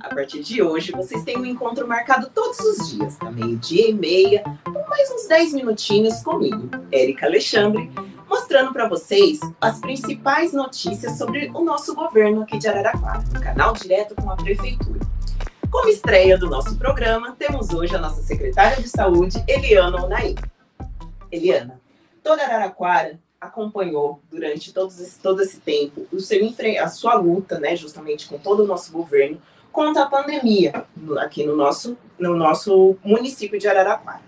A partir de hoje, vocês têm um encontro marcado todos os dias, da meio-dia e meia, por mais uns 10 minutinhos comigo, Érica Alexandre, mostrando para vocês as principais notícias sobre o nosso governo aqui de Araraquara, no canal direto com a Prefeitura. Como estreia do nosso programa, temos hoje a nossa secretária de Saúde, Eliana Onaí. Eliana, toda Araraquara acompanhou durante esse, todo esse tempo o seu, a sua luta, né, justamente com todo o nosso governo, contra a pandemia aqui no nosso, no nosso município de Araraquara.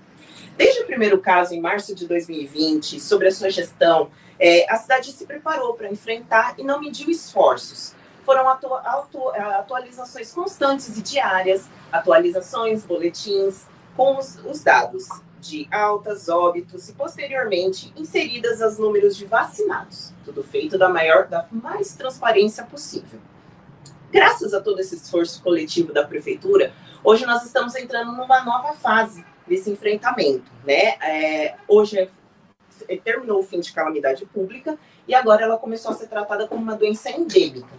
Desde o primeiro caso, em março de 2020, sobre a sua gestão, é, a cidade se preparou para enfrentar e não mediu esforços. Foram atu atu atualizações constantes e diárias, atualizações, boletins, com os, os dados de altas, óbitos e posteriormente inseridas as números de vacinados. Tudo feito da maior, da mais transparência possível. Graças a todo esse esforço coletivo da prefeitura, hoje nós estamos entrando numa nova fase desse enfrentamento, né? É, hoje é, é, terminou o fim de calamidade pública e agora ela começou a ser tratada como uma doença endêmica.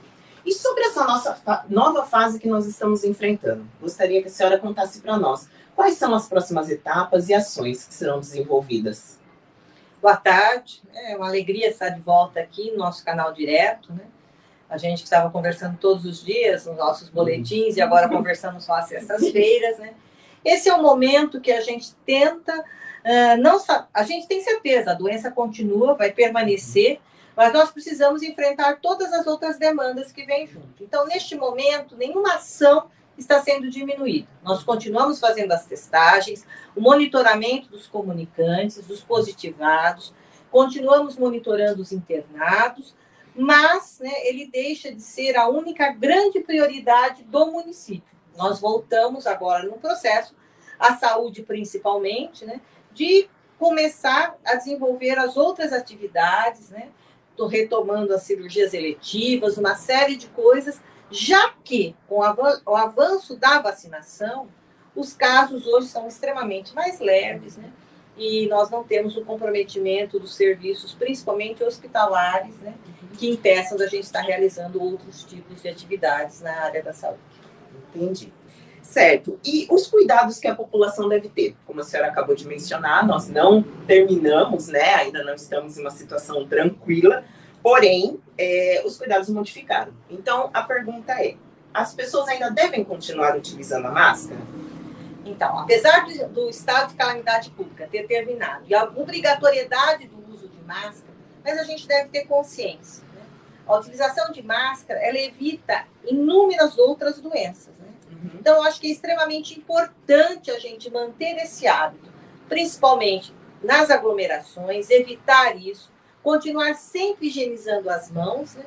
E sobre essa nossa nova fase que nós estamos enfrentando, gostaria que a senhora contasse para nós Quais são as próximas etapas e ações que serão desenvolvidas? Boa tarde, é uma alegria estar de volta aqui no nosso canal direto, né? A gente estava conversando todos os dias nos nossos boletins e agora conversando só às sextas-feiras, né? Esse é o momento que a gente tenta, uh, não a gente tem certeza, a doença continua, vai permanecer, mas nós precisamos enfrentar todas as outras demandas que vêm junto. Então, neste momento, nenhuma ação está sendo diminuída. Nós continuamos fazendo as testagens, o monitoramento dos comunicantes, dos positivados, continuamos monitorando os internados, mas né, ele deixa de ser a única grande prioridade do município. Nós voltamos agora no processo, a saúde principalmente, né, de começar a desenvolver as outras atividades, né? Estou retomando as cirurgias eletivas, uma série de coisas já que, com o avanço da vacinação, os casos hoje são extremamente mais leves, né? E nós não temos o comprometimento dos serviços, principalmente hospitalares, né? Que impeçam da gente estar realizando outros tipos de atividades na área da saúde. Entendi. Certo. E os cuidados que a população deve ter? Como a senhora acabou de mencionar, nós não terminamos, né? Ainda não estamos em uma situação tranquila, Porém, é, os cuidados modificaram. Então, a pergunta é: as pessoas ainda devem continuar utilizando a máscara? Então, apesar do estado de calamidade pública ter terminado e a obrigatoriedade do uso de máscara, mas a gente deve ter consciência. Né? A utilização de máscara ela evita inúmeras outras doenças. Né? Uhum. Então, eu acho que é extremamente importante a gente manter esse hábito, principalmente nas aglomerações, evitar isso continuar sempre higienizando as mãos, né?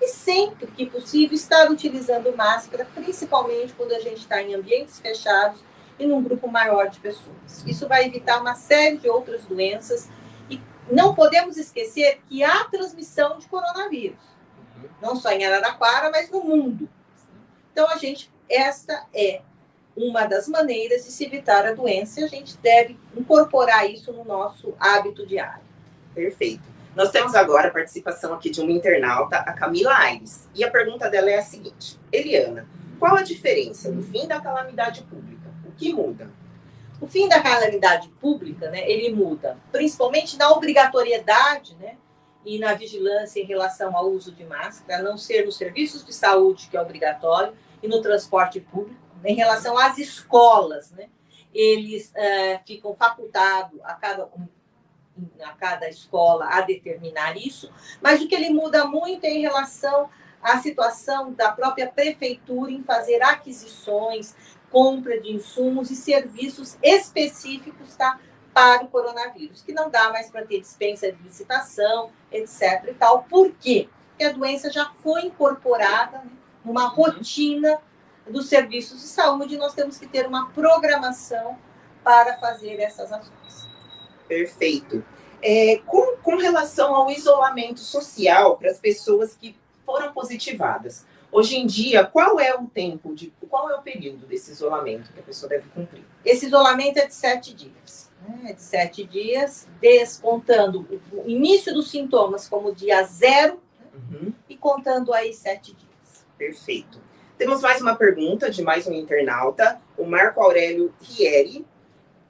E sempre que possível estar utilizando máscara, principalmente quando a gente está em ambientes fechados e num grupo maior de pessoas. Isso vai evitar uma série de outras doenças e não podemos esquecer que há transmissão de coronavírus, não só em Araraquara, mas no mundo. Então a gente, esta é uma das maneiras de se evitar a doença e a gente deve incorporar isso no nosso hábito diário. Perfeito. Nós temos agora a participação aqui de uma internauta, a Camila Aires. E a pergunta dela é a seguinte: Eliana, qual a diferença do fim da calamidade pública? Que muda? O fim da calamidade pública, né, ele muda, principalmente na obrigatoriedade, né, e na vigilância em relação ao uso de máscara, a não ser nos serviços de saúde, que é obrigatório, e no transporte público. Em relação às escolas, né, eles uh, ficam facultados a cada a cada escola a determinar isso, mas o que ele muda muito é em relação à situação da própria prefeitura em fazer aquisições, compra de insumos e serviços específicos tá, para o coronavírus, que não dá mais para ter dispensa de licitação, etc. e tal. Por quê? Porque a doença já foi incorporada né, numa uhum. rotina dos serviços de saúde, nós temos que ter uma programação para fazer essas ações. Perfeito. É, com, com relação ao isolamento social para as pessoas que foram positivadas, hoje em dia, qual é o tempo, de, qual é o período desse isolamento que a pessoa deve cumprir? Esse isolamento é de sete dias. Né? É de sete dias, descontando o início dos sintomas como dia zero né? uhum. e contando aí sete dias. Perfeito. Temos mais uma pergunta de mais um internauta, o Marco Aurélio Rieri,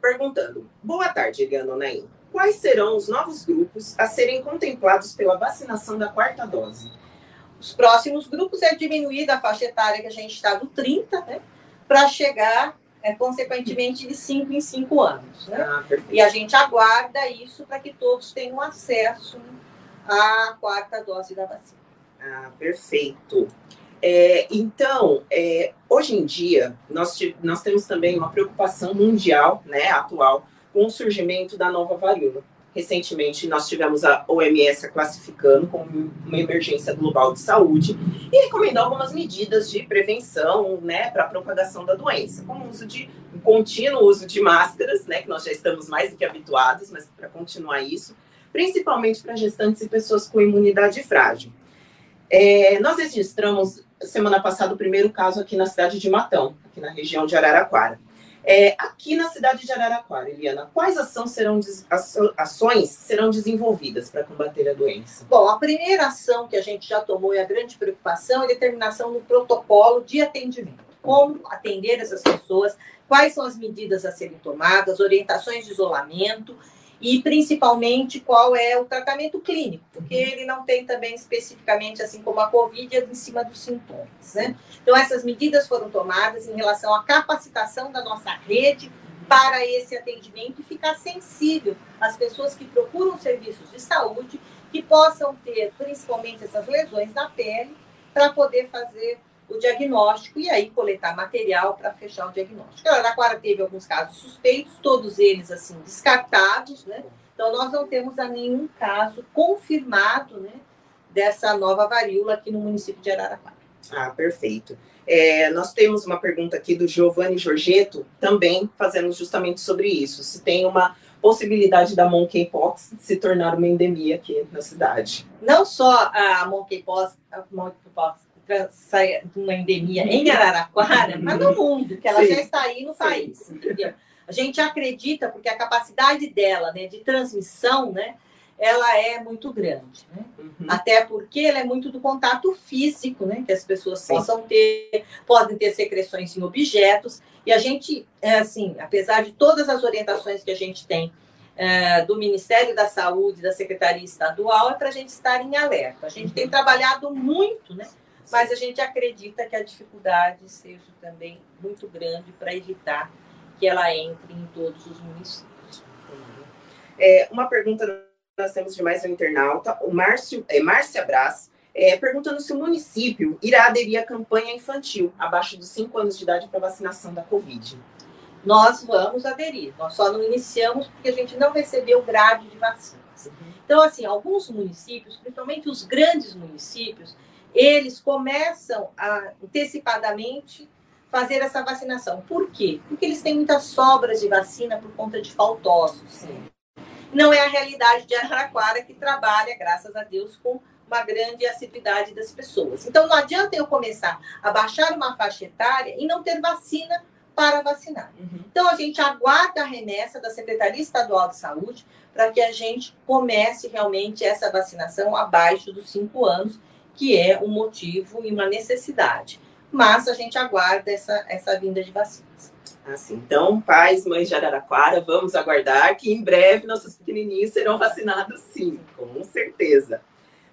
perguntando: Boa tarde, Eliana Naim. Quais serão os novos grupos a serem contemplados pela vacinação da quarta dose? Os próximos grupos é diminuir da faixa etária que a gente está do 30, né? Para chegar, é, consequentemente, de 5 em 5 anos. Né? Ah, e a gente aguarda isso para que todos tenham acesso à quarta dose da vacina. Ah, perfeito. É, então, é, hoje em dia, nós, nós temos também uma preocupação mundial, né, atual, com o surgimento da nova varíola. Recentemente, nós tivemos a OMS classificando como uma emergência global de saúde e recomendou algumas medidas de prevenção né, para a propagação da doença, como o uso de um contínuo uso de máscaras, né, que nós já estamos mais do que habituados, mas para continuar isso, principalmente para gestantes e pessoas com imunidade frágil. É, nós registramos semana passada o primeiro caso aqui na cidade de Matão, aqui na região de Araraquara. É, aqui na cidade de Araraquara, Eliana, quais ações serão, ações serão desenvolvidas para combater a doença? Bom, a primeira ação que a gente já tomou e a grande preocupação é a determinação do protocolo de atendimento. Como atender essas pessoas, quais são as medidas a serem tomadas, orientações de isolamento e principalmente qual é o tratamento clínico, porque uhum. ele não tem também especificamente, assim como a Covid, em cima dos sintomas. Né? Então, essas medidas foram tomadas em relação à capacitação da nossa rede para esse atendimento e ficar sensível às pessoas que procuram serviços de saúde que possam ter principalmente essas lesões na pele para poder fazer o diagnóstico e aí coletar material para fechar o diagnóstico. A Araraquara teve alguns casos suspeitos, todos eles assim descartados, né? Então nós não temos nenhum caso confirmado, né, dessa nova varíola aqui no município de Araraquara. Ah, perfeito. É, nós temos uma pergunta aqui do Giovanni Giorgetto, também fazendo justamente sobre isso. Se tem uma possibilidade da monkeypox se tornar uma endemia aqui na cidade. Não só a monkeypox, a monkeypox saia de uma endemia em Araraquara, mas no mundo, que ela Sim. já está aí no país, entendeu? A gente acredita, porque a capacidade dela né, de transmissão, né, ela é muito grande. Né? Uhum. Até porque ela é muito do contato físico, né? Que as pessoas Sim. possam ter, podem ter secreções em objetos. E a gente, é assim, apesar de todas as orientações que a gente tem é, do Ministério da Saúde, da Secretaria Estadual, é para a gente estar em alerta. A gente uhum. tem trabalhado muito, né? Mas a gente acredita que a dificuldade seja também muito grande para evitar que ela entre em todos os municípios. É, uma pergunta nós temos de mais um internauta, o Márcio, é, Márcia Brás, é, perguntando se o município irá aderir à campanha infantil abaixo dos 5 anos de idade para vacinação da Covid. Nós vamos aderir, nós só não iniciamos porque a gente não recebeu grade de vacinas. Uhum. Então, assim, alguns municípios, principalmente os grandes municípios, eles começam a antecipadamente fazer essa vacinação. Por quê? Porque eles têm muitas sobras de vacina por conta de faltosos. Sim. Não é a realidade de Araraquara, que trabalha, graças a Deus, com uma grande assiduidade das pessoas. Então, não adianta eu começar a baixar uma faixa etária e não ter vacina para vacinar. Uhum. Então, a gente aguarda a remessa da Secretaria Estadual de Saúde para que a gente comece realmente essa vacinação abaixo dos cinco anos, que é um motivo e uma necessidade. Mas a gente aguarda essa, essa vinda de vacinas. Assim, então, pais, mães de Araraquara, vamos aguardar que em breve nossos pequenininhos serão vacinados sim, com certeza.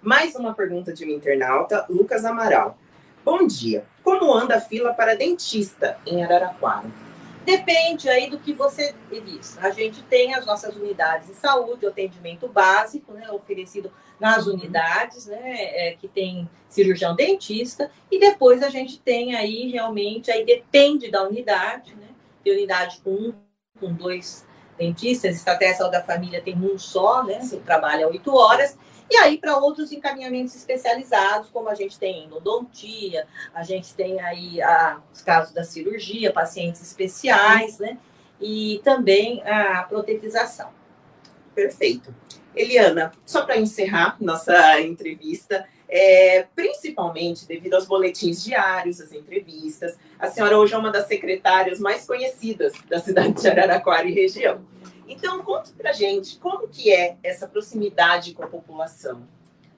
Mais uma pergunta de um internauta, Lucas Amaral. Bom dia. Como anda a fila para dentista em Araraquara? Depende aí do que você diz. A gente tem as nossas unidades de saúde, o atendimento básico, né, oferecido nas unidades, né, é, que tem cirurgião dentista, e depois a gente tem aí realmente, aí depende da unidade, né, tem unidade com um, com dois dentistas, estratégia da família tem um só, né, que trabalha oito horas, e aí, para outros encaminhamentos especializados, como a gente tem endodontia, a gente tem aí a, os casos da cirurgia, pacientes especiais, né? E também a protetização. Perfeito. Eliana, só para encerrar nossa entrevista, é, principalmente devido aos boletins diários, as entrevistas, a senhora hoje é uma das secretárias mais conhecidas da cidade de Araraquara e região. Então, conte para gente como que é essa proximidade com a população.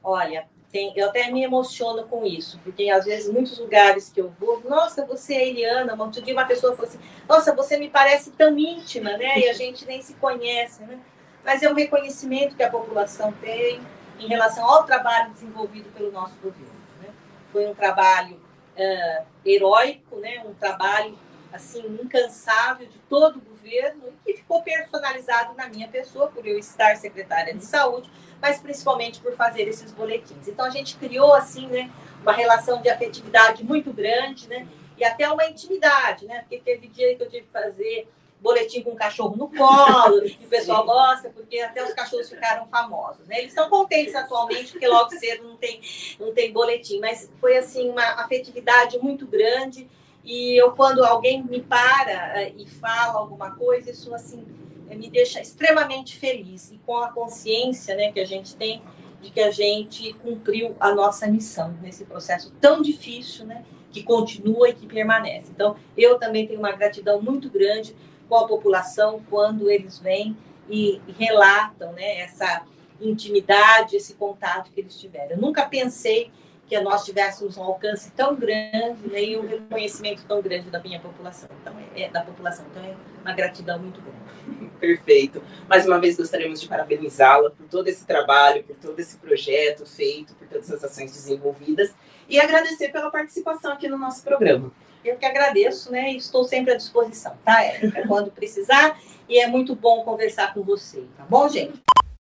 Olha, tem, eu até me emociono com isso, porque às vezes muitos lugares que eu vou, nossa, você é Eliana, outro dia uma pessoa falou assim, nossa, você me parece tão íntima, né? E a gente nem se conhece, né? Mas é um reconhecimento que a população tem em relação ao trabalho desenvolvido pelo nosso governo. Né? Foi um trabalho uh, heróico, né? Um trabalho assim incansável de todo o governo e que ficou personalizado na minha pessoa por eu estar secretária de saúde mas principalmente por fazer esses boletins. Então a gente criou assim, né, uma relação de afetividade muito grande, né, e até uma intimidade, né, porque teve dia que eu tive que fazer boletim com o cachorro no colo, e o pessoal gosta, porque até os cachorros ficaram famosos. Né? Eles estão contentes atualmente, porque logo cedo não tem, não tem boletim, mas foi assim uma afetividade muito grande. E eu, quando alguém me para eh, e fala alguma coisa, isso assim me deixa extremamente feliz e com a consciência né, que a gente tem de que a gente cumpriu a nossa missão nesse processo tão difícil, né, que continua e que permanece. Então, eu também tenho uma gratidão muito grande com a população quando eles vêm e relatam né, essa intimidade, esse contato que eles tiveram. Eu nunca pensei que nós tivéssemos um alcance tão grande né, e um reconhecimento tão grande da minha população. Então, é, é, da população. Então, é uma gratidão muito grande. Perfeito. Mais uma vez gostaríamos de parabenizá-la por todo esse trabalho, por todo esse projeto feito, por todas as ações desenvolvidas e agradecer pela participação aqui no nosso programa. Eu que agradeço, né? E estou sempre à disposição, tá, Érica? Quando precisar. E é muito bom conversar com você, tá bom, gente?